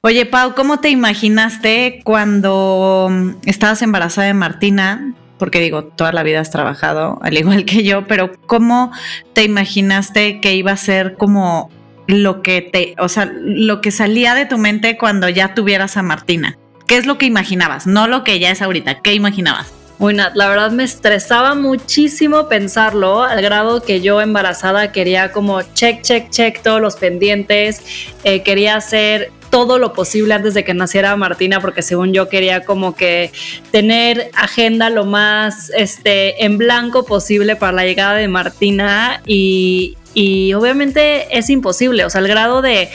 Oye, Pau, ¿cómo te imaginaste cuando estabas embarazada de Martina? Porque digo, toda la vida has trabajado, al igual que yo, pero ¿cómo te imaginaste que iba a ser como lo que te, o sea, lo que salía de tu mente cuando ya tuvieras a Martina? ¿Qué es lo que imaginabas? No lo que ya es ahorita, ¿qué imaginabas? Bueno, la verdad me estresaba muchísimo pensarlo, al grado que yo embarazada quería como check, check, check todos los pendientes, eh, quería hacer todo lo posible antes de que naciera Martina, porque según yo quería como que tener agenda lo más este, en blanco posible para la llegada de Martina y, y obviamente es imposible, o sea, el grado de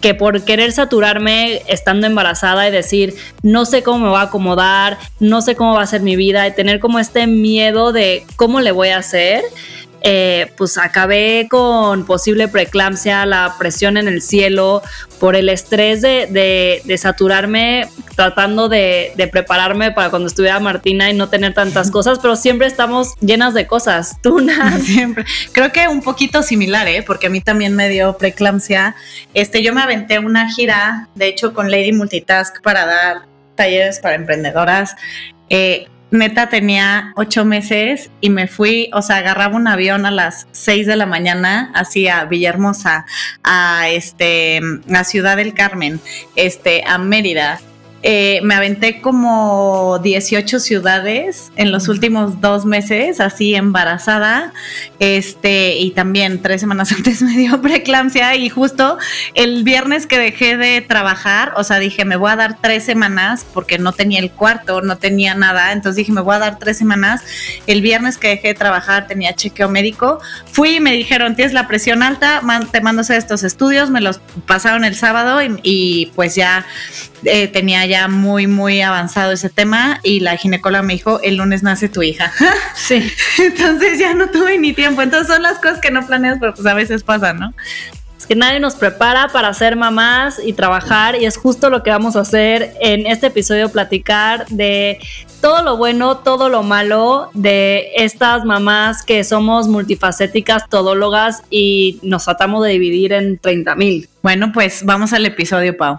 que por querer saturarme estando embarazada y decir, no sé cómo me va a acomodar, no sé cómo va a ser mi vida y tener como este miedo de cómo le voy a hacer, eh, pues acabé con posible preeclampsia, la presión en el cielo, por el estrés de, saturarme, tratando de, prepararme para cuando estuviera Martina y no tener tantas cosas, pero siempre estamos llenas de cosas. Tú, Siempre. Creo que un poquito similar, ¿eh? porque a mí también me dio preeclampsia. Este, yo me aventé una gira, de hecho, con Lady Multitask para dar talleres para emprendedoras. Eh, neta tenía ocho meses y me fui, o sea, agarraba un avión a las seis de la mañana hacia Villahermosa, a este, a Ciudad del Carmen, este, a Mérida, eh, me aventé como 18 ciudades en los últimos dos meses, así embarazada, este, y también tres semanas antes me dio preeclampsia y justo el viernes que dejé de trabajar, o sea, dije, me voy a dar tres semanas porque no tenía el cuarto, no tenía nada, entonces dije, me voy a dar tres semanas. El viernes que dejé de trabajar tenía chequeo médico, fui y me dijeron, tienes la presión alta, te mando estos estudios, me los pasaron el sábado y, pues ya eh, tenía ya muy, muy avanzado ese tema y la ginecóloga me dijo, el lunes nace tu hija. Sí. Entonces ya no tuve ni tiempo. Entonces son las cosas que no planeas, pero pues a veces pasan, ¿no? Es que nadie nos prepara para ser mamás y trabajar y es justo lo que vamos a hacer en este episodio, platicar de todo lo bueno, todo lo malo de estas mamás que somos multifacéticas, todólogas y nos tratamos de dividir en 30 mil. Bueno, pues vamos al episodio, Pau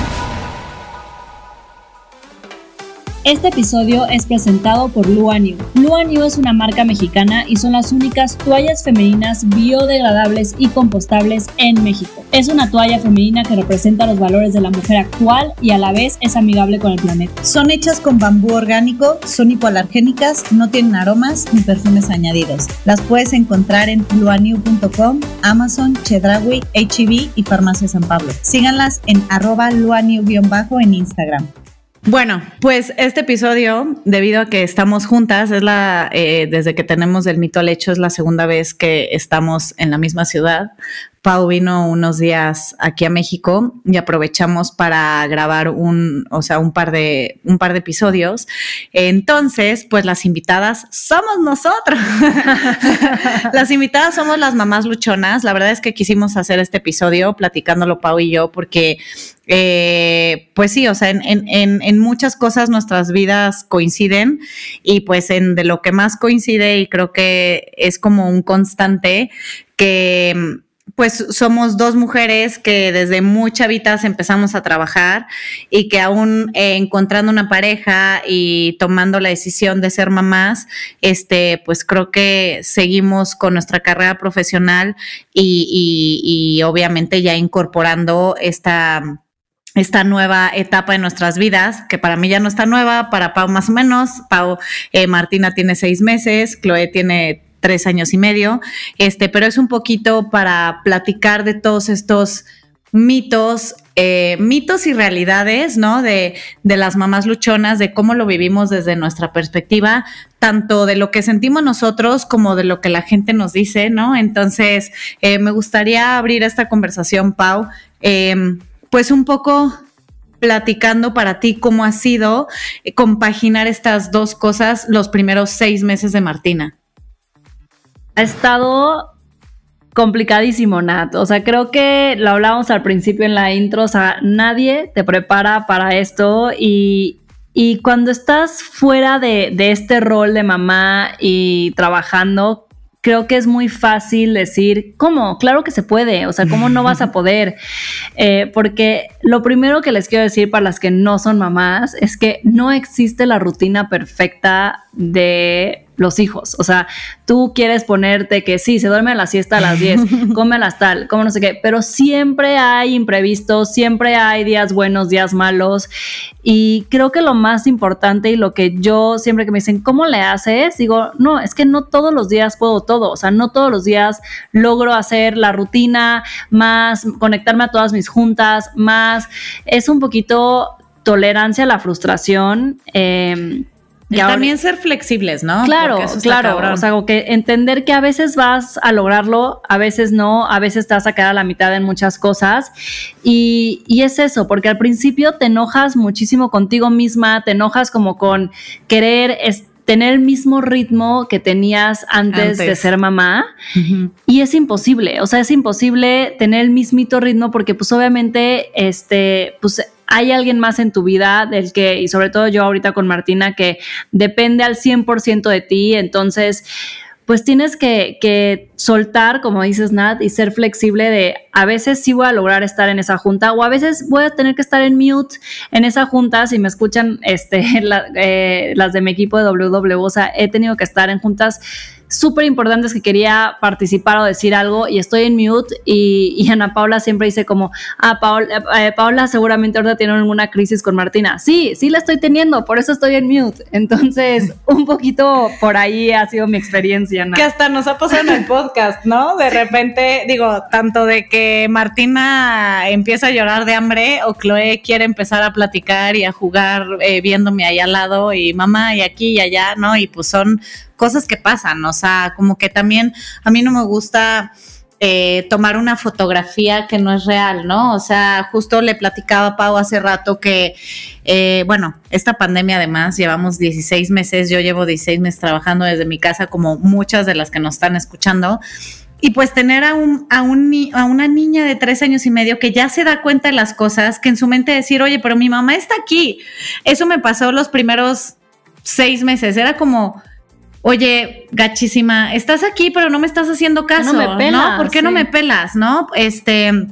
Este episodio es presentado por Luaniu. Luaniu es una marca mexicana y son las únicas toallas femeninas biodegradables y compostables en México. Es una toalla femenina que representa los valores de la mujer actual y a la vez es amigable con el planeta. Son hechas con bambú orgánico, son hipoalergénicas, no tienen aromas ni perfumes añadidos. Las puedes encontrar en luaniu.com, Amazon, Chedraui, HEB y Farmacia San Pablo. Síganlas en arroba luaniu-en Instagram. Bueno, pues este episodio, debido a que estamos juntas, es la, eh, desde que tenemos el mito al hecho, es la segunda vez que estamos en la misma ciudad. Pau vino unos días aquí a México y aprovechamos para grabar un, o sea, un par de, un par de episodios. Entonces, pues las invitadas somos nosotros. las invitadas somos las mamás luchonas. La verdad es que quisimos hacer este episodio platicándolo Pau y yo porque eh, pues sí, o sea, en, en, en, muchas cosas nuestras vidas coinciden y pues en de lo que más coincide y creo que es como un constante que pues somos dos mujeres que desde muy chavitas empezamos a trabajar y que aún eh, encontrando una pareja y tomando la decisión de ser mamás, este, pues creo que seguimos con nuestra carrera profesional y, obviamente ya incorporando esta esta nueva etapa en nuestras vidas, que para mí ya no está nueva, para Pau más o menos. Pau, eh, Martina tiene seis meses, Chloe tiene tres años y medio, este, pero es un poquito para platicar de todos estos mitos eh, mitos y realidades, ¿no? De, de, las mamás luchonas, de cómo lo vivimos desde nuestra perspectiva, tanto de lo que sentimos nosotros como de lo que la gente nos dice, ¿no? Entonces, eh, me gustaría abrir esta conversación, Pau, em, pues un poco platicando para ti cómo ha sido eh, compaginar estas dos cosas los primeros seis meses de Martina. Ha estado complicadísimo, Nat. O sea, creo que lo hablábamos al principio en la intro, o sea, nadie te prepara para esto y, cuando estás fuera de, de, este rol de mamá y trabajando, creo que es muy fácil decir, ¿cómo? Claro que se puede, o sea, ¿cómo no vas a poder? Eh, porque lo primero que les quiero decir para las que no son mamás es que no existe la rutina perfecta de los hijos. O sea, tú quieres ponerte que sí, se duerme a la siesta a las 10, come a las tal, como no sé qué, pero siempre hay imprevistos, siempre hay días buenos, días malos. Y creo que lo más importante y lo que yo siempre que me dicen, ¿cómo le haces? Digo, no, es que no todos los días puedo todo. O sea, no todos los días logro hacer la rutina, más conectarme a todas mis juntas, más es un poquito tolerancia a la frustración. Eh, y, también ser flexibles, ¿no? Claro, claro. O sea, que entender que a veces vas a lograrlo, a veces no, a veces te vas a quedar a la mitad en muchas cosas. Y, y es eso, porque al principio te enojas muchísimo contigo misma, te enojas como con querer tener el mismo ritmo que tenías antes, de ser mamá y es imposible, o sea, es imposible tener el mismito ritmo porque pues obviamente este pues hay alguien más en tu vida del que, y sobre todo yo ahorita con Martina, que depende al 100% de ti, entonces pues tienes que, que, soltar, como dices Nat, y ser flexible de a veces sí voy a lograr estar en esa junta o a veces voy a tener que estar en mute en esa junta. Si me escuchan este, eh, las de mi equipo de WW, o sea, he tenido que estar en juntas súper importantes que quería participar o decir algo y estoy en mute y, Ana Paula siempre dice como, ah, Paula, eh, Paula seguramente ahorita tiene alguna crisis con Martina. Sí, sí la estoy teniendo, por eso estoy en mute. Entonces, un poquito por ahí ha sido mi experiencia. Que hasta nos ha pasado en el podcast, ¿no? De repente, digo, tanto de que Martina empieza a llorar de hambre o Chloe quiere empezar a platicar y a jugar eh, viéndome ahí al lado y mamá y aquí y allá, ¿no? Y pues son cosas que pasan, o sea, como que también a mí no me gusta eh, tomar una fotografía que no es real, ¿no? O sea, justo le platicaba a Pau hace rato que, eh, bueno, esta pandemia además, llevamos 16 meses, yo llevo 16 meses trabajando desde mi casa como muchas de las que nos están escuchando. Y pues tener a, un, a, a una niña de tres años y medio que ya se da cuenta de las cosas, que en su mente decir, oye, pero mi mamá está aquí. Eso me pasó los primeros seis meses. Era como, oye, gachísima, estás aquí, pero no me estás haciendo caso, ¿no? Me ¿no? ¿Por qué no me pelas, no? Este...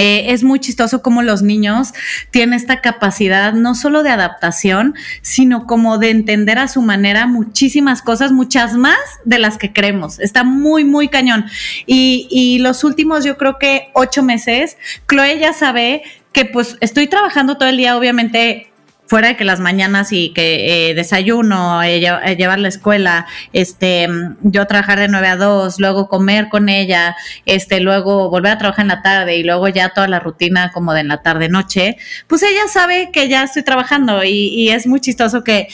Eh, es muy chistoso como los niños tienen esta capacidad no solo de adaptación, sino como de entender a su manera muchísimas cosas, muchas más de las que creemos. Está muy, muy cañón. Y, y los últimos, yo creo que ocho meses, Chloe ya sabe que pues estoy trabajando todo el día, obviamente fuera de que las mañanas y que eh, desayuno, eh, eh, llevar la escuela, este, yo trabajar de 9 a 2, luego comer con ella, este, luego volver a trabajar en la tarde y luego ya toda la rutina como de en la tarde noche, pues ella sabe que ya estoy trabajando y, y es muy chistoso que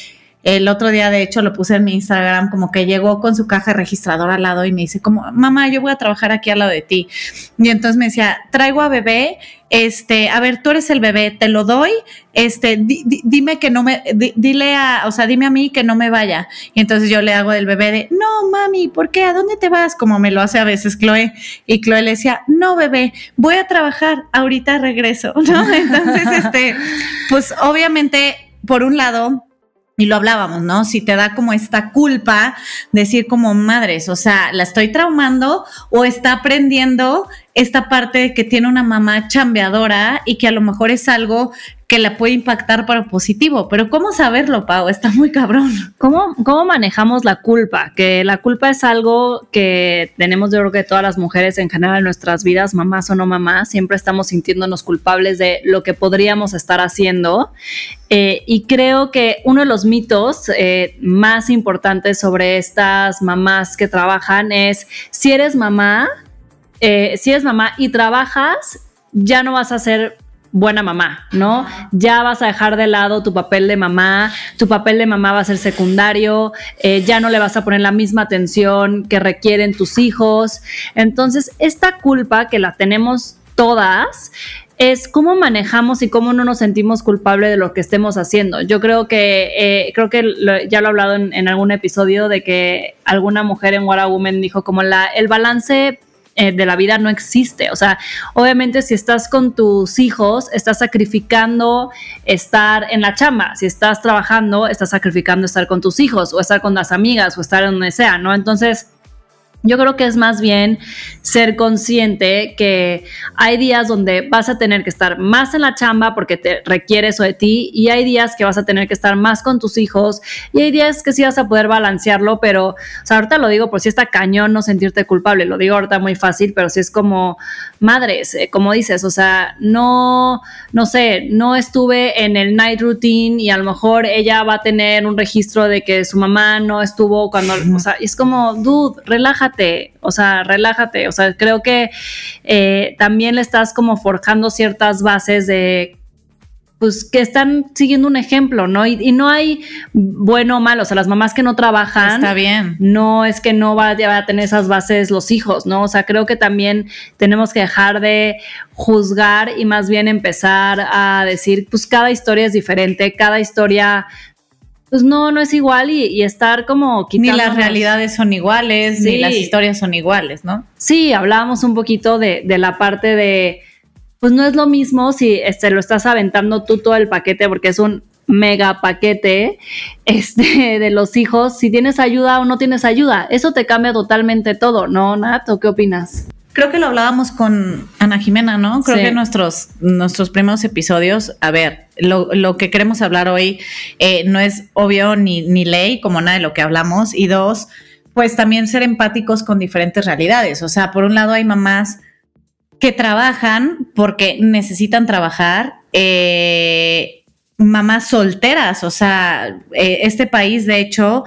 el otro día, de hecho, lo puse en mi Instagram, como que llegó con su caja registradora al lado y me dice como, mamá, yo voy a trabajar aquí al lado de ti. Y entonces me decía, traigo a bebé, este, a ver, tú eres el bebé, te lo doy, este, dime que no me, dile a, o sea, dime a mí que no me vaya. Y entonces yo le hago del bebé de, no, mami, ¿por qué? ¿A dónde te vas? Como me lo hace a veces Chloe. Y Chloe le decía, no, bebé, voy a trabajar, ahorita regreso, ¿no? Entonces, este, pues obviamente, por un lado, y lo hablábamos, ¿no? Si te da como esta culpa, decir como madres, o sea, la estoy traumando o está aprendiendo esta parte de que tiene una mamá chambeadora y que a lo mejor es algo que la puede impactar para positivo. Pero ¿cómo saberlo, Pau? Está muy cabrón. ¿Cómo, ¿Cómo manejamos la culpa? Que la culpa es algo que tenemos, yo creo que todas las mujeres en general en nuestras vidas, mamás o no mamás, siempre estamos sintiéndonos culpables de lo que podríamos estar haciendo. Eh, y creo que uno de los mitos eh, más importantes sobre estas mamás que trabajan es, si eres mamá, eh, si eres mamá y trabajas, ya no vas a ser buena mamá, ¿no? Ya vas a dejar de lado tu papel de mamá, tu papel de mamá va a ser secundario, eh, ya no le vas a poner la misma atención que requieren tus hijos. Entonces, esta culpa que la tenemos todas, es cómo manejamos y cómo no nos sentimos culpables de lo que estemos haciendo. Yo creo que, eh, creo que ya lo he hablado en, algún episodio de que alguna mujer en What a Woman dijo como la, el balance eh, de la vida no existe. O sea, obviamente si estás con tus hijos, estás sacrificando estar en la chamba. Si estás trabajando, estás sacrificando estar con tus hijos o estar con las amigas o estar en donde sea, ¿no? Entonces, yo creo que es más bien ser consciente que hay días donde vas a tener que estar más en la chamba porque te requiere eso de ti y hay días que vas a tener que estar más con tus hijos y hay días que sí vas a poder balancearlo, pero o sea, ahorita lo digo por si está cañón no sentirte culpable, lo digo ahorita muy fácil, pero si es como madres, eh, como dices, o sea, no, no sé, no estuve en el night routine y a lo mejor ella va a tener un registro de que su mamá no estuvo cuando, o sea, es como, dude, relájate o sea, relájate, o sea, creo que eh, también le estás como forjando ciertas bases de pues que están siguiendo un ejemplo, ¿no? Y, no hay bueno o malo, o sea, las mamás que no trabajan, está bien. No es que no vaya a tener esas bases los hijos, ¿no? O sea, creo que también tenemos que dejar de juzgar y más bien empezar a decir, pues cada historia es diferente, cada historia pues no, no es igual y, estar como Ni las realidades son iguales, ni las historias son iguales, ¿no? Sí, hablábamos un poquito de, de, la parte de, pues no es lo mismo si este, lo estás aventando tú todo el paquete porque es un mega paquete este, de los hijos, si tienes ayuda o no tienes ayuda, eso te cambia totalmente todo, ¿no, Nato? qué opinas? Creo que lo hablábamos con Ana Jimena, ¿no? Creo que nuestros, nuestros primeros episodios, a ver, lo, que queremos hablar hoy eh, no es obvio ni, ni ley, como nada de lo que hablamos, y dos, pues también ser empáticos con diferentes realidades. O sea, por un lado hay mamás que trabajan porque necesitan trabajar, eh, mamás solteras, o sea, eh, este país, de hecho,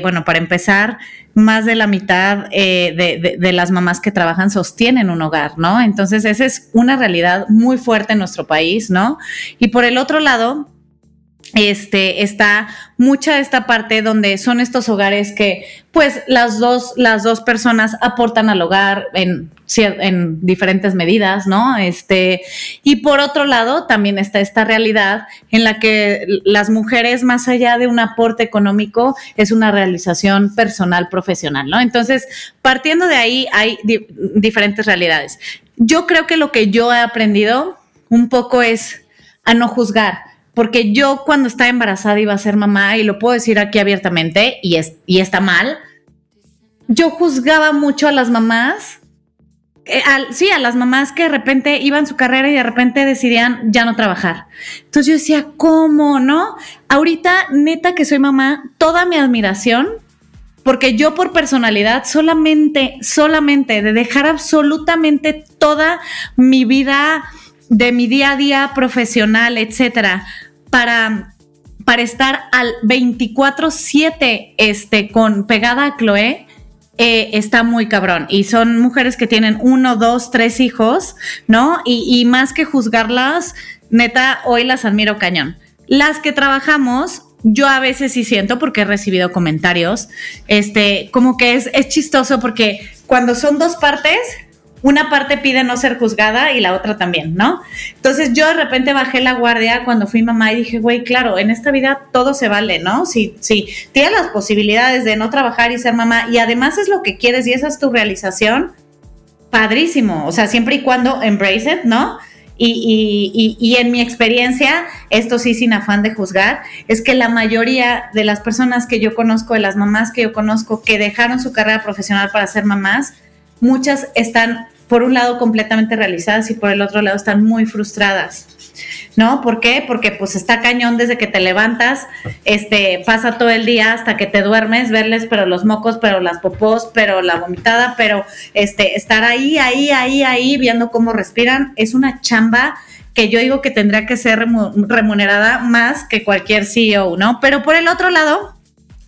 bueno, para empezar, más de la mitad eh, de, las mamás que trabajan sostienen un hogar, ¿no? Entonces, esa es una realidad muy fuerte en nuestro país, ¿no? Y por el otro lado, este, está mucha esta parte donde son estos hogares que pues las dos, las dos personas aportan al hogar en, en diferentes medidas, ¿no? Este, y por otro lado también está esta realidad en la que las mujeres, más allá de un aporte económico, es una realización personal profesional, ¿no? Entonces, partiendo de ahí hay diferentes realidades. Yo creo que lo que yo he aprendido un poco es a no juzgar porque yo cuando estaba embarazada iba a ser mamá, y lo puedo decir aquí abiertamente, y, es, y está mal, yo juzgaba mucho a las mamás, eh, sí, a las mamás que de repente iban su carrera y de repente decidían ya no trabajar. Entonces yo decía, ¿cómo no? Ahorita, neta que soy mamá, toda mi admiración, porque yo por personalidad solamente, solamente de dejar absolutamente toda mi vida de mi día a día profesional, etcétera, para, para estar al 24/7 este, con pegada a Chloe, eh, está muy cabrón. Y son mujeres que tienen uno, dos, tres hijos, ¿no? Y, y, más que juzgarlas, neta, hoy las admiro cañón. Las que trabajamos, yo a veces sí siento, porque he recibido comentarios, este, como que es, es chistoso porque cuando son dos partes, una parte pide no ser juzgada y la otra también, ¿no? Entonces yo de repente bajé la guardia cuando fui mamá y dije, güey, claro, en esta vida todo se vale, ¿no? Si, si tienes las posibilidades de no trabajar y ser mamá y además es lo que quieres y esa es tu realización, padrísimo, o sea, siempre y cuando embrace it, ¿no? Y, y, y, en mi experiencia, esto sí sin afán de juzgar, es que la mayoría de las personas que yo conozco, de las mamás que yo conozco, que dejaron su carrera profesional para ser mamás, muchas están por un lado completamente realizadas y por el otro lado están muy frustradas. ¿No? ¿Por qué? Porque pues está cañón desde que te levantas, este, pasa todo el día hasta que te duermes, verles, pero los mocos, pero las popós, pero la vomitada, pero este, estar ahí, ahí, ahí, ahí, viendo cómo respiran, es una chamba que yo digo que tendría que ser remunerada más que cualquier CEO, ¿no? Pero por el otro lado,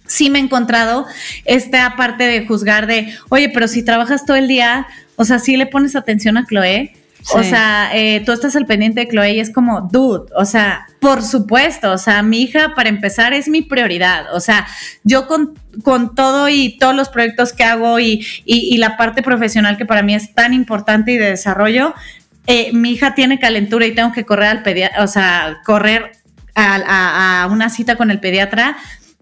sí me he encontrado esta parte de juzgar de, oye, pero si trabajas todo el día, o sea, sí le pones atención a Chloe. O sea, eh, tú estás al pendiente de Chloe y es como, dude, o sea, por supuesto, o sea, mi hija para empezar es mi prioridad. O sea, yo con, con todo y todos los proyectos que hago y, y, la parte profesional que para mí es tan importante y de desarrollo, eh, mi hija tiene calentura y tengo que correr al pediatra, o sea, correr a, a, una cita con el pediatra,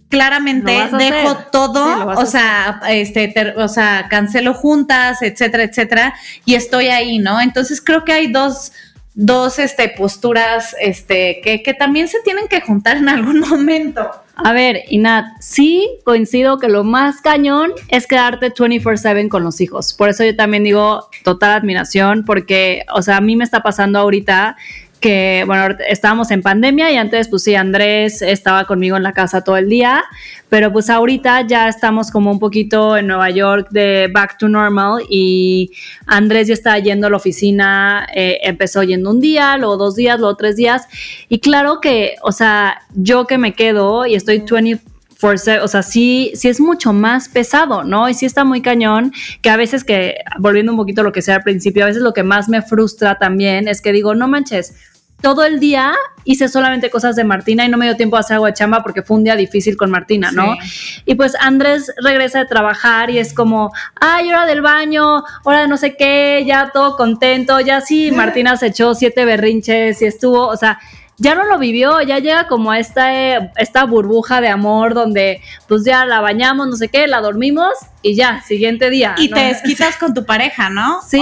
claramente dejo todo, o sea, este, o sea, cancelo juntas, etcétera, etcétera, y estoy ahí, ¿no? Entonces creo que hay dos, dos este, posturas este, que, que también se tienen que juntar en algún momento. A ver, Inat, sí coincido que lo más cañón es quedarte 24/7 con los hijos. Por eso yo también digo total admiración, porque, o sea, a mí me está pasando ahorita que, bueno, estábamos en pandemia y antes, pues sí, Andrés estaba conmigo en la casa todo el día, pero pues ahorita ya estamos como un poquito en Nueva York de back to normal y Andrés ya está yendo a la oficina, eh, empezó yendo un día, luego dos días, luego tres días, y claro que, o sea, yo que me quedo y estoy 20 o sea, sí, sí es mucho más pesado, ¿no? Y sí está muy cañón, que a veces que, volviendo un poquito a lo que sea al principio, a veces lo que más me frustra también es que digo, no manches, todo el día hice solamente cosas de Martina y no me dio tiempo a hacer de chamba porque fue un día difícil con Martina, ¿no? Y pues Andrés regresa de trabajar y es como, ay, hora del baño, hora de no sé qué, ya todo contento, ya sí, Martina se echó siete berrinches y estuvo, o sea, ya no lo vivió, ya llega como a esta, eh, esta burbuja de amor donde pues ya la bañamos, no sé qué, la dormimos y ya, siguiente día. Y te desquitas con tu pareja, ¿no? Sí,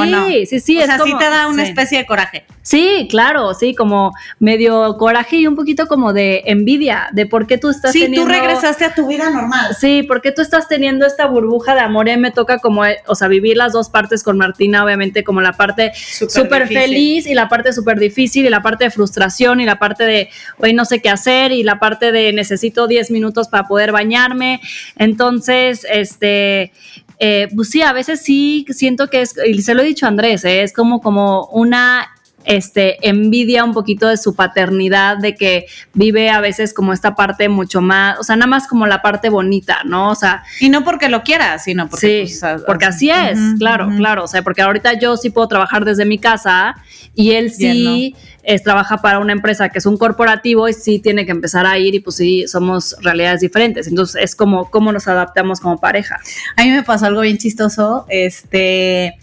sí, sí. O sea, sí te da una especie de coraje. Sí, claro, sí, como medio coraje y un poquito como de envidia de por qué tú estás teniendo. Sí, tú regresaste a tu vida normal. Sí, porque tú estás teniendo esta burbuja de amor y me toca como, eh, o sea, vivir las dos partes con Martina, obviamente, como la parte súper feliz y la parte súper difícil y la parte de frustración y la parte de hoy no sé qué hacer y la parte de necesito 10 minutos para poder bañarme. Entonces, este eh, pues sí, a veces sí siento que es, y se lo he dicho a Andrés, eh, es como, como una este, envidia un poquito de su paternidad, de que vive a veces como esta parte mucho más, o sea, nada más como la parte bonita, ¿no? O sea. Y no porque lo quiera, sino porque. Sí, pues, porque así es, claro, claro. O sea, porque ahorita yo sí puedo trabajar desde mi casa y él sí es, trabaja para una empresa que es un corporativo y sí tiene que empezar a ir y pues sí, somos realidades diferentes. Entonces es como cómo nos adaptamos como pareja. A mí me pasó algo bien chistoso, este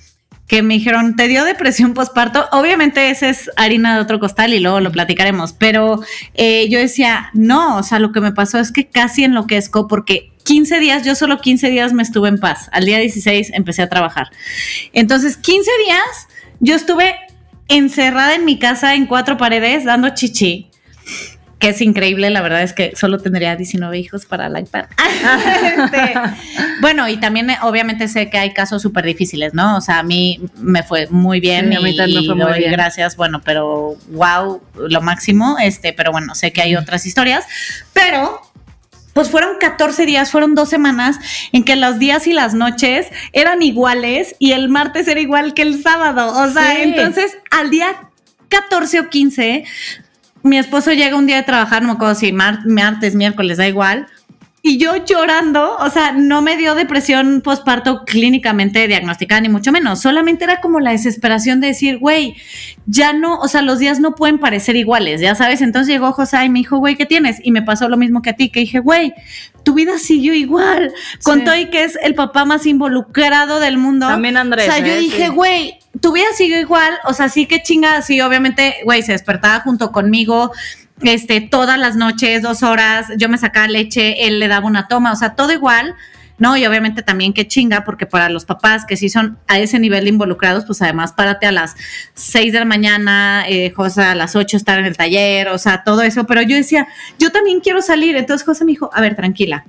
que me dijeron, ¿te dio depresión postparto? Obviamente ese es harina de otro costal y luego lo platicaremos, pero eh, yo decía, no, o sea, lo que me pasó es que casi enloquezco porque 15 días, yo solo 15 días me estuve en paz. Al día 16 empecé a trabajar. Entonces, 15 días yo estuve encerrada en mi casa en cuatro paredes dando chichi que es increíble, la verdad es que solo tendría 19 hijos para la iPad. Este, bueno, y también eh, obviamente sé que hay casos súper difíciles, ¿no? O sea, a mí me fue muy bien y, fue muy bien. gracias, bueno, pero wow, lo máximo, este, pero bueno, sé que hay otras historias, pero pues fueron 14 días, fueron dos semanas en que los días y las noches eran iguales y el martes era igual que el sábado. O sea, entonces al día 14 o 15 mi esposo llega un día de trabajar, no me acuerdo si martes, miércoles, da igual. Y yo llorando, o sea, no me dio depresión postparto clínicamente diagnosticada, ni mucho menos. Solamente era como la desesperación de decir, güey, ya no, o sea, los días no pueden parecer iguales, ya sabes. Entonces llegó José y me dijo, güey, ¿qué tienes? Y me pasó lo mismo que a ti, que dije, güey, tu vida siguió igual. Con todo y que es el papá más involucrado del mundo. También Andrés. O sea, yo ¿eh? dije, güey, tu vida sigue igual, o sea, sí que chinga, sí, obviamente, güey, se despertaba junto conmigo, este, todas las noches, dos horas, yo me sacaba leche, él le daba una toma, o sea, todo igual, ¿no? Y obviamente también que chinga, porque para los papás que sí son a ese nivel involucrados, pues además párate a las seis de la mañana, eh, José a las ocho estar en el taller, o sea, todo eso, pero yo decía, yo también quiero salir, entonces José me dijo, a ver, tranquila,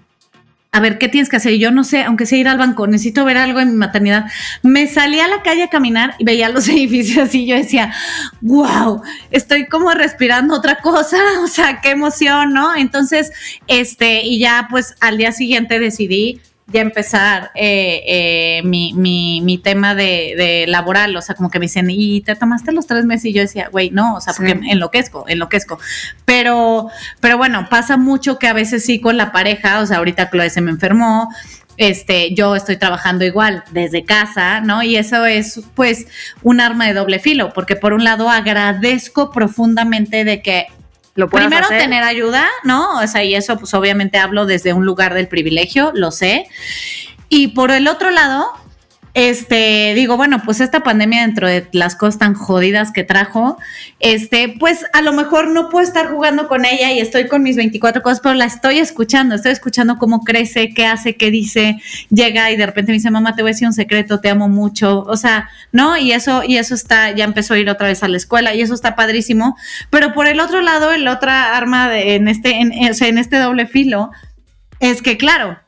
a ver, ¿qué tienes que hacer? Yo no sé, aunque sea ir al banco, necesito ver algo en mi maternidad. Me salí a la calle a caminar y veía los edificios y yo decía, wow, estoy como respirando otra cosa, o sea, qué emoción, ¿no? Entonces, este, y ya pues al día siguiente decidí ya empezar eh, eh, mi, mi, mi, tema de, laboral, o sea, como que me dicen, ¿y te tomaste los tres meses? Y yo decía, güey, no, o sea, porque enloquezco, enloquezco. Pero, pero bueno, pasa mucho que a veces sí con la pareja, o sea, ahorita Chloe se me enfermó, este, yo estoy trabajando igual desde casa, ¿no? Y eso es pues un arma de doble filo, porque por un lado agradezco profundamente de que lo Primero tener ayuda, ¿no? O sea, y eso pues obviamente hablo desde un lugar del privilegio, lo sé. Y por el otro lado, este, digo, bueno, pues esta pandemia dentro de las cosas tan jodidas que trajo, este, pues a lo mejor no puedo estar jugando con ella y estoy con mis 24 cosas, pero la estoy escuchando, estoy escuchando cómo crece, qué hace, qué dice, llega y de repente me dice, mamá, te voy a decir un secreto, te amo mucho, o sea, ¿no? Y eso, y eso está, ya empezó a ir otra vez a la escuela y eso está padrísimo, pero por el otro lado, el otra arma de, en este, en, este doble filo, es que claro,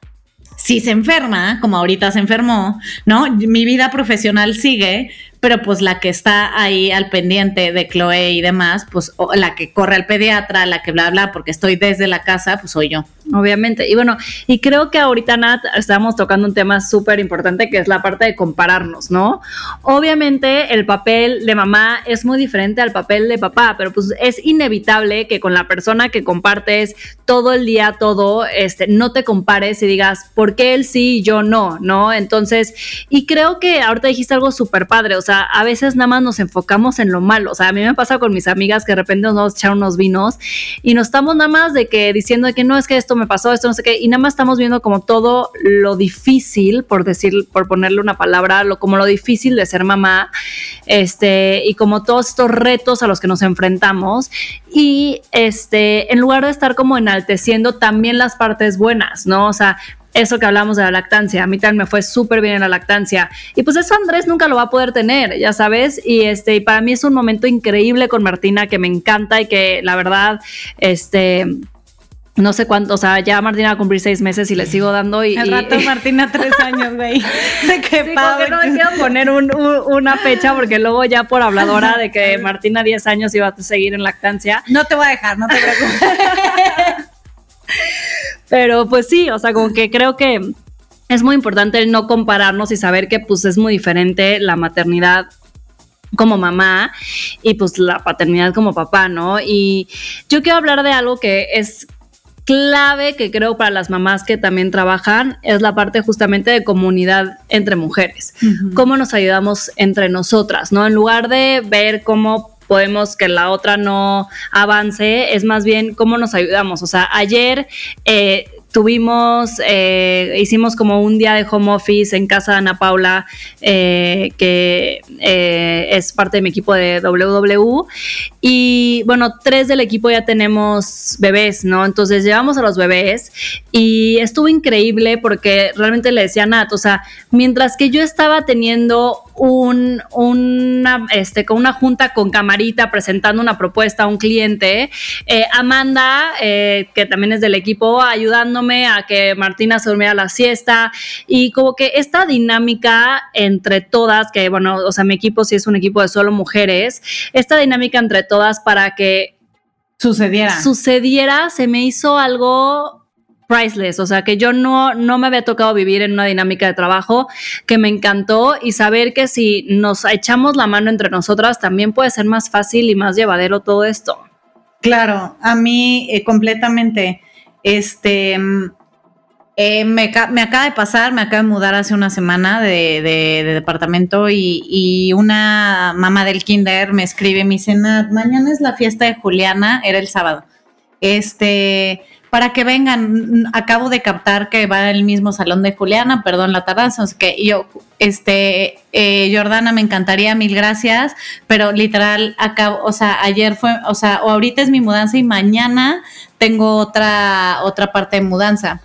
si se enferma, como ahorita se enfermó, ¿no? Mi vida profesional sigue, pero pues la que está ahí al pendiente de Chloe y demás, pues la que corre al pediatra, la que bla, bla, porque estoy desde la casa, pues soy yo. Obviamente. Y bueno, y creo que ahorita, Nat, estamos tocando un tema súper importante que es la parte de compararnos, ¿no? Obviamente el papel de mamá es muy diferente al papel de papá, pero pues es inevitable que con la persona que compartes todo el día, todo, este, no te compares y digas, ¿por qué él sí y yo no? ¿No? Entonces, y creo que ahorita dijiste algo súper padre, o sea, a veces nada más nos enfocamos en lo malo. O sea, a mí me pasa con mis amigas que de repente nos vamos a echar unos vinos y nos estamos nada más de que diciendo que no es que esto me pasó, esto no sé qué, y nada más estamos viendo como todo lo difícil, por decir, por ponerle una palabra, lo, como lo difícil de ser mamá, este, y como todos estos retos a los que nos enfrentamos. Y este, en lugar de estar como enalteciendo también las partes buenas, ¿no? O sea, eso que hablamos de la lactancia. A mí también me fue súper bien en la lactancia. Y pues eso Andrés nunca lo va a poder tener, ya sabes. Y este, y para mí es un momento increíble con Martina que me encanta y que la verdad, este no sé cuánto, o sea, ya Martina va a cumplir seis meses y le sigo dando y... Al rato Martina tres años, güey. De qué sí, no me quiero poner una fecha porque luego ya por habladora de que Martina diez años iba a seguir en lactancia. No te voy a dejar, no te preocupes. Pero pues sí, o sea, como que creo que es muy importante el no compararnos y saber que pues es muy diferente la maternidad como mamá y pues la paternidad como papá, ¿no? Y yo quiero hablar de algo que es clave que creo para las mamás que también trabajan es la parte justamente de comunidad entre mujeres. Cómo nos ayudamos entre nosotras, ¿no? En lugar de ver cómo podemos que la otra no avance, es más bien cómo nos ayudamos. O sea, ayer eh, tuvimos, eh, hicimos como un día de home office en casa de Ana Paula, eh, que eh, es parte de mi equipo de WW. Y bueno, tres del equipo ya tenemos bebés, ¿no? Entonces llevamos a los bebés y estuvo increíble porque realmente le decía a Nat, o sea, mientras que yo estaba teniendo un, una, este, con una junta con camarita presentando una propuesta a un cliente, Amanda, que también es del equipo, ayudándome a que Martina se durmiera la siesta y como que esta dinámica entre todas, que bueno, o sea, mi equipo sí es un equipo de solo mujeres, esta dinámica entre todas para que sucediera. Sucediera, se me hizo algo priceless, o sea, que yo no, no me había tocado vivir en una dinámica de trabajo que me encantó y saber que si nos echamos la mano entre nosotras también puede ser más fácil y más llevadero todo esto. Claro, a mí eh, completamente. Este, eh, me, acaba de pasar, me acaba de mudar hace una semana de, departamento y, una mamá del kinder me escribe, me dice, mañana es la fiesta de Juliana, era el sábado. Este, para que vengan, acabo de captar que va al mismo salón de Juliana, perdón la tardanza, que yo, este, eh, Jordana, me encantaría, mil gracias, pero literal, acabo, o sea, ayer fue, o sea, o ahorita es mi mudanza y mañana tengo otra, otra parte de mudanza.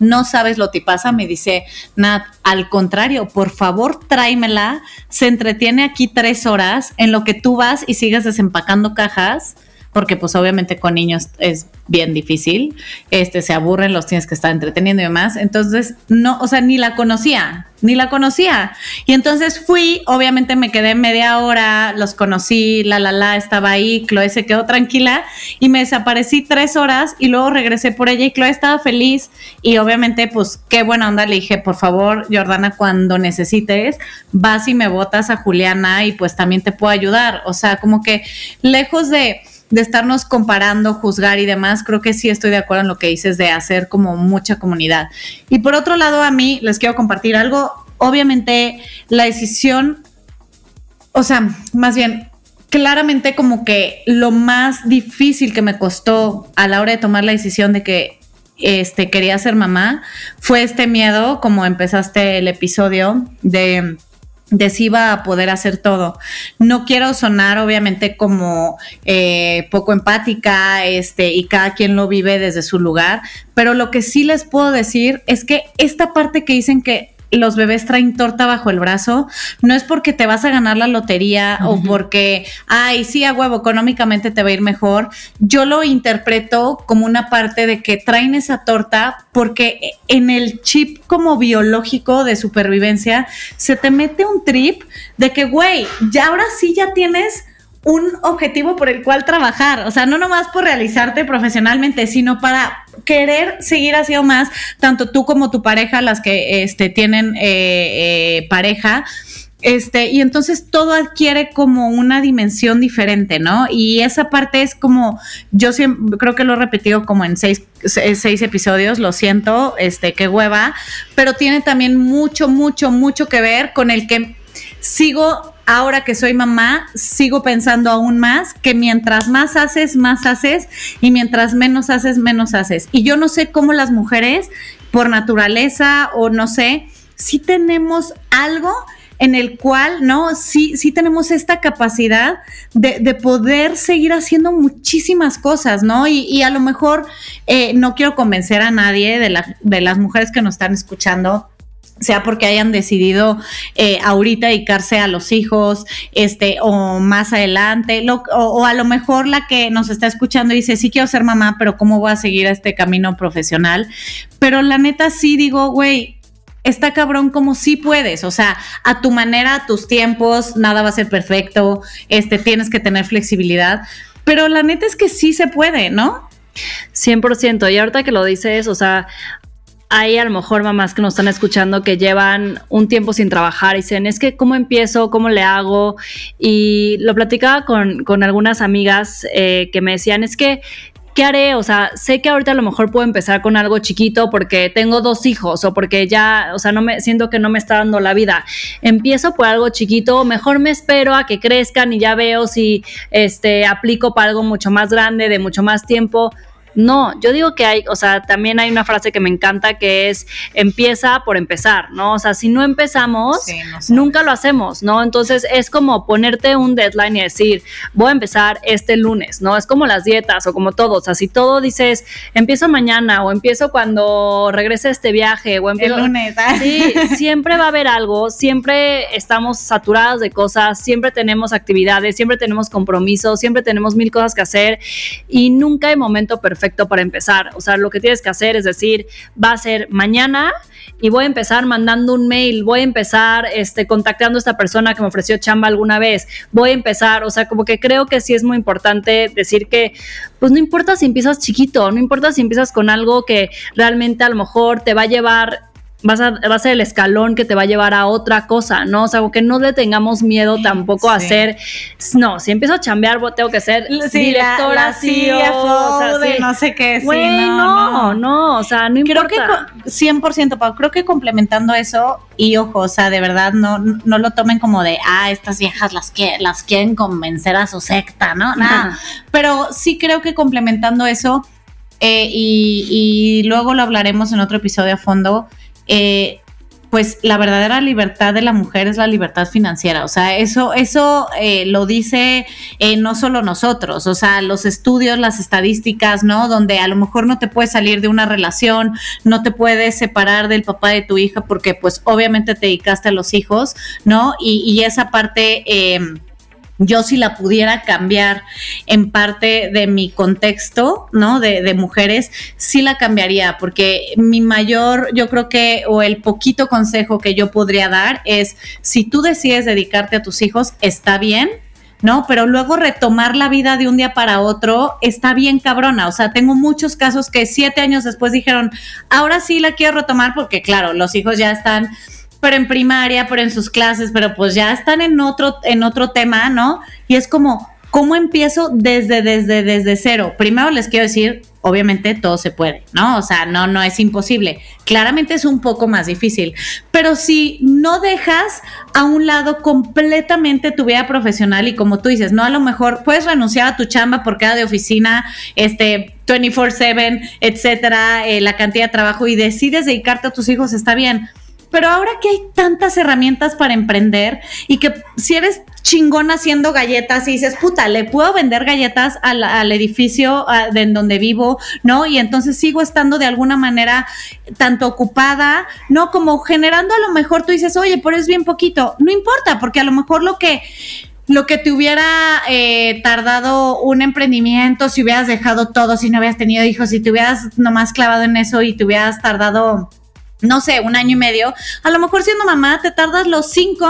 No sabes lo que pasa, me dice Nat. Al contrario, por favor, tráemela. Se entretiene aquí tres horas en lo que tú vas y sigues desempacando cajas porque pues obviamente con niños es bien difícil, este, se aburren, los tienes que estar entreteniendo y demás, entonces no, o sea, ni la conocía, ni la conocía. Y entonces fui, obviamente me quedé media hora, los conocí, la, la, la, estaba ahí, Chloe se quedó tranquila y me desaparecí tres horas y luego regresé por ella y Chloe estaba feliz y obviamente pues qué buena onda, le dije, por favor, Jordana, cuando necesites, vas y me botas a Juliana y pues también te puedo ayudar. O sea, como que lejos de de estarnos comparando, juzgar y demás, creo que sí estoy de acuerdo en lo que dices de hacer como mucha comunidad. Y por otro lado, a mí les quiero compartir algo. Obviamente, la decisión, o sea, más bien, claramente como que lo más difícil que me costó a la hora de tomar la decisión de que este, quería ser mamá fue este miedo, como empezaste el episodio, de de si iba a poder hacer todo. No quiero sonar obviamente como eh, poco empática, este, y cada quien lo vive desde su lugar, pero lo que sí les puedo decir es que esta parte que dicen que los bebés traen torta bajo el brazo, no es porque te vas a ganar la lotería o porque, ay, sí, a huevo, económicamente te va a ir mejor. Yo lo interpreto como una parte de que traen esa torta porque en el chip como biológico de supervivencia se te mete un trip de que, güey, ya ahora sí ya tienes un objetivo por el cual trabajar, o sea, no nomás por realizarte profesionalmente, sino para querer seguir haciendo más, tanto tú como tu pareja, las que este, tienen eh, eh, pareja, este, y entonces todo adquiere como una dimensión diferente, ¿no? Y esa parte es como, yo siempre, creo que lo he repetido como en seis, seis episodios, lo siento, este, qué hueva, pero tiene también mucho, mucho, mucho que ver con el que sigo ahora que soy mamá, sigo pensando aún más que mientras más haces, más haces y mientras menos haces, menos haces. Y yo no sé cómo las mujeres, por naturaleza o no sé, si tenemos algo en el cual, ¿no? Sí, sí tenemos esta capacidad de, poder seguir haciendo muchísimas cosas, ¿no? Y, a lo mejor eh, no quiero convencer a nadie de, de las mujeres que nos están escuchando sea porque hayan decidido eh, ahorita dedicarse a los hijos, este, o más adelante, o, a lo mejor la que nos está escuchando dice, sí quiero ser mamá, pero ¿cómo voy a seguir este camino profesional? Pero la neta sí digo, güey, está cabrón como sí puedes, o sea, a tu manera, a tus tiempos, nada va a ser perfecto, este, tienes que tener flexibilidad, pero la neta es que sí se puede, ¿no? 100%. Y ahorita que lo dices, o sea, hay a lo mejor mamás que nos están escuchando que llevan un tiempo sin trabajar y dicen, es que cómo empiezo, cómo le hago. Y lo platicaba con, con algunas amigas eh, que me decían, es que ¿qué haré? O sea, sé que ahorita a lo mejor puedo empezar con algo chiquito porque tengo dos hijos o porque ya, o sea, no me siento que no me está dando la vida. Empiezo por algo chiquito, mejor me espero a que crezcan y ya veo si este aplico para algo mucho más grande, de mucho más tiempo. No, yo digo que hay, o sea, también hay una frase que me encanta que es empieza por empezar, ¿no? O sea, si no empezamos, nunca lo hacemos, ¿no? Entonces es como ponerte un deadline y decir, voy a empezar este lunes, ¿no? Es como las dietas o como todo, o sea, si todo dices, empiezo mañana o empiezo cuando regrese este viaje o empiezo... El lunes, ¿ah? Sí, siempre va a haber algo, siempre estamos saturados de cosas, siempre tenemos actividades, siempre tenemos compromisos, siempre tenemos mil cosas que hacer y nunca hay momento perfecto perfecto para empezar. O sea, lo que tienes que hacer es decir, va a ser mañana y voy a empezar mandando un mail, voy a empezar este, contactando a esta persona que me ofreció chamba alguna vez, voy a empezar, o sea, como que creo que sí es muy importante decir que, pues no importa si empiezas chiquito, no importa si empiezas con algo que realmente a lo mejor te va a llevar vas a, va a ser el escalón que te va a llevar a otra cosa, ¿no? O sea, que no le tengamos miedo tampoco a ser, no, si empiezo a chambear, tengo que ser directora, sí, o sea, no sé qué, sí, no, no, o sea, no importa. Creo que 100%, Pau, creo que complementando eso, y ojo, o sea, de verdad, no, no lo tomen como de, ah, estas viejas las, que, las quieren convencer a su secta, ¿no? Nada, pero sí creo que complementando eso, eh, y, y luego lo hablaremos en otro episodio a fondo, eh, pues la verdadera libertad de la mujer es la libertad financiera. O sea, eso, eso eh, lo dice eh, no solo nosotros, o sea, los estudios, las estadísticas, ¿no? Donde a lo mejor no te puedes salir de una relación, no te puedes separar del papá de tu hija porque pues obviamente te dedicaste a los hijos, ¿no? Y, y esa parte yo si la pudiera cambiar en parte de mi contexto, ¿no? De, mujeres, sí la cambiaría, porque mi mayor, yo creo que, o el poquito consejo que yo podría dar es, si tú decides dedicarte a tus hijos, está bien, ¿no? Pero luego retomar la vida de un día para otro está bien cabrona. O sea, tengo muchos casos que siete años después dijeron, ahora sí la quiero retomar porque, claro, los hijos ya están pero en primaria, pero en sus clases, pero pues ya están en otro, en otro tema, ¿no? Y es como, ¿cómo empiezo desde, desde, desde cero? Primero les quiero decir, obviamente todo se puede, ¿no? O sea, no, no es imposible. Claramente es un poco más difícil, pero si no dejas a un lado completamente tu vida profesional y como tú dices, no a lo mejor puedes renunciar a tu chamba porque era de oficina, este 24/7, etcétera, eh, la cantidad de trabajo y decides dedicarte a tus hijos, está bien pero ahora que hay tantas herramientas para emprender y que si eres chingón haciendo galletas y dices, puta, le puedo vender galletas al, edificio de en donde vivo, ¿no? Y entonces sigo estando de alguna manera tanto ocupada, ¿no? Como generando a lo mejor tú dices, oye, pero es bien poquito. No importa, porque a lo mejor lo que lo que te hubiera eh, tardado un emprendimiento, si hubieras dejado todo, si no hubieras tenido hijos, si te hubieras nomás clavado en eso y te hubieras tardado no sé, un año y medio, a lo mejor siendo mamá te tardas los cinco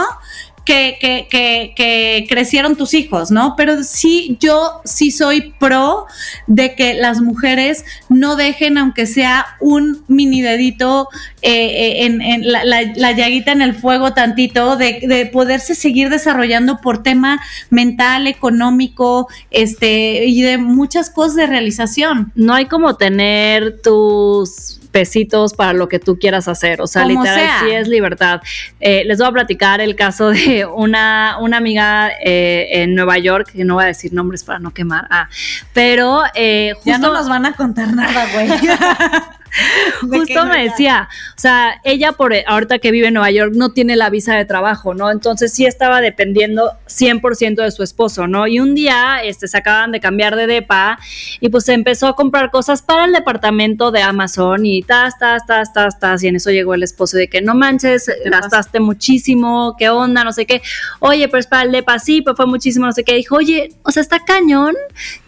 que, que, crecieron tus hijos, ¿no? Pero sí, yo sí soy pro de que las mujeres no dejen, aunque sea un mini dedito eh, eh, en, la, la, llaguita en el fuego tantito, de, de, poderse seguir desarrollando por tema mental, económico, este, y de muchas cosas de realización. No hay como tener tus pesitos para lo que tú quieras hacer. O sea, literal, sí es libertad. Eh, les voy a platicar el caso de una, una amiga eh, en Nueva York, que no voy a decir nombres para no quemar, ah, pero eh, justo, Ya no nos van a contar nada, güey. Justo me decía, o sea, ella por ahorita que vive en Nueva York no tiene la visa de trabajo, ¿no? Entonces sí estaba dependiendo 100% de su esposo, ¿no? Y un día este, se acaban de cambiar de depa y pues se empezó a comprar cosas para el departamento de Amazon y tas, tas, tas, tas, tas, y en eso llegó el esposo de que no manches, gastaste muchísimo, qué onda, no sé qué. Oye, pero es para el depa, sí, pues fue muchísimo, no sé qué. Dijo, oye, o sea, está cañón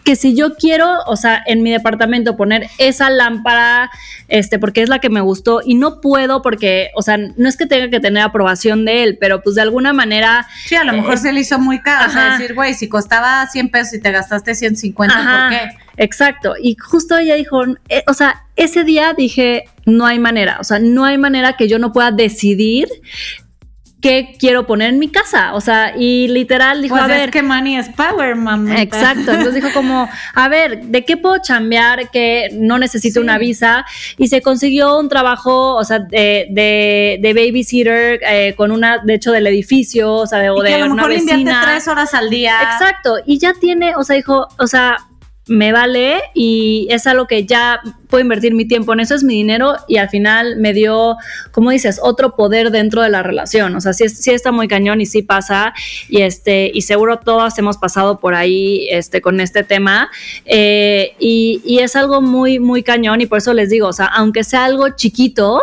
que si yo quiero, o sea, en mi departamento poner esa lámpara, este, porque es la que me gustó y no puedo porque, o sea, no es que tenga que tener aprobación de él, pero pues de alguna manera... Sí, a lo mejor eh, se le hizo muy caro, o sea, decir, güey, si costaba 100 pesos y te gastaste 150, ¿por qué? Exacto, y justo ella dijo, eh, o sea, ese día dije, no hay manera, o sea, no hay manera que yo no pueda decidir qué quiero poner en mi casa. O sea, y literal dijo, pues a ver. Que money is power, mamá. Exacto. Entonces dijo como, a ver, ¿de qué puedo chambear que no necesito una visa? Y se consiguió un trabajo, o sea, de, de, de babysitter eh, con una, de hecho, del edificio, o sea, de, y que a lo mejor invierte tres horas al día. Exacto. Y ya tiene, o sea, dijo, o sea, me vale y es algo que ya puedo invertir mi tiempo en eso, es mi dinero y al final me dio, como dices, otro poder dentro de la relación. O sea, sí, sí está muy cañón y sí pasa y este y seguro todas hemos pasado por ahí este, con este tema eh, y, y es algo muy, muy cañón y por eso les digo, o sea, aunque sea algo chiquito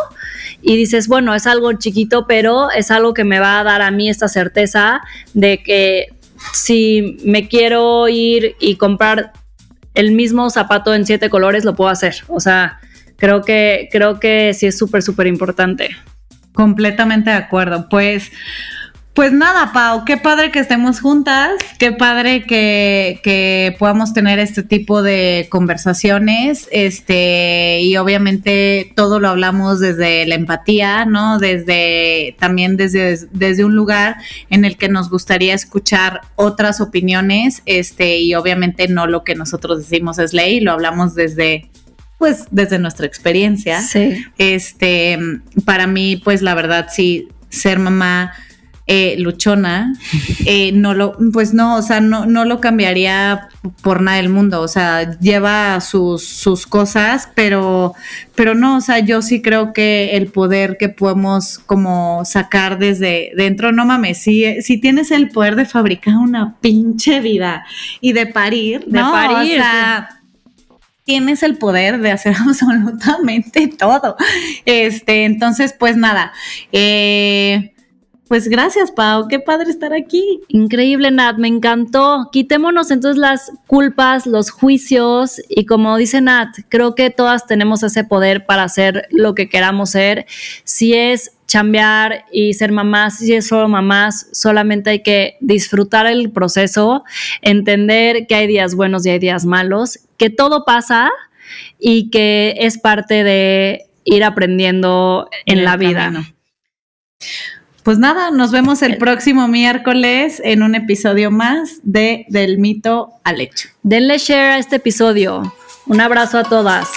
y dices, bueno, es algo chiquito, pero es algo que me va a dar a mí esta certeza de que si me quiero ir y comprar el mismo zapato en siete colores lo puedo hacer. O sea, creo que, creo que sí es súper, súper importante. Completamente de acuerdo. Pues, pues nada, Pau, qué padre que estemos juntas, qué padre que, que, podamos tener este tipo de conversaciones, este, y obviamente todo lo hablamos desde la empatía, ¿no? Desde, también desde, desde un lugar en el que nos gustaría escuchar otras opiniones, este, y obviamente no lo que nosotros decimos es ley, lo hablamos desde pues desde nuestra experiencia. Sí. Este, para mí, pues la verdad, sí, ser mamá eh, luchona, eh, no lo, pues no, o sea, no, no lo cambiaría por nada del mundo, o sea, lleva sus, sus cosas, pero, pero no, o sea, yo sí creo que el poder que podemos como sacar desde dentro, no mames, si, si tienes el poder de fabricar una pinche vida y de parir, de parir, o sea, tienes el poder de hacer absolutamente todo. Este, entonces, pues nada, eh, pues gracias, Pau. Qué padre estar aquí. Increíble, Nat. Me encantó. Quitémonos entonces las culpas, los juicios y como dice Nat, creo que todas tenemos ese poder para hacer lo que queramos ser. Si es chambear y ser mamás, si es solo mamás, solamente hay que disfrutar el proceso, entender que hay días buenos y hay días malos, que todo pasa y que es parte de ir aprendiendo en la vida. Pues nada, nos vemos el próximo miércoles en un episodio más de Del mito al hecho. Denle share a este episodio. Un abrazo a todas.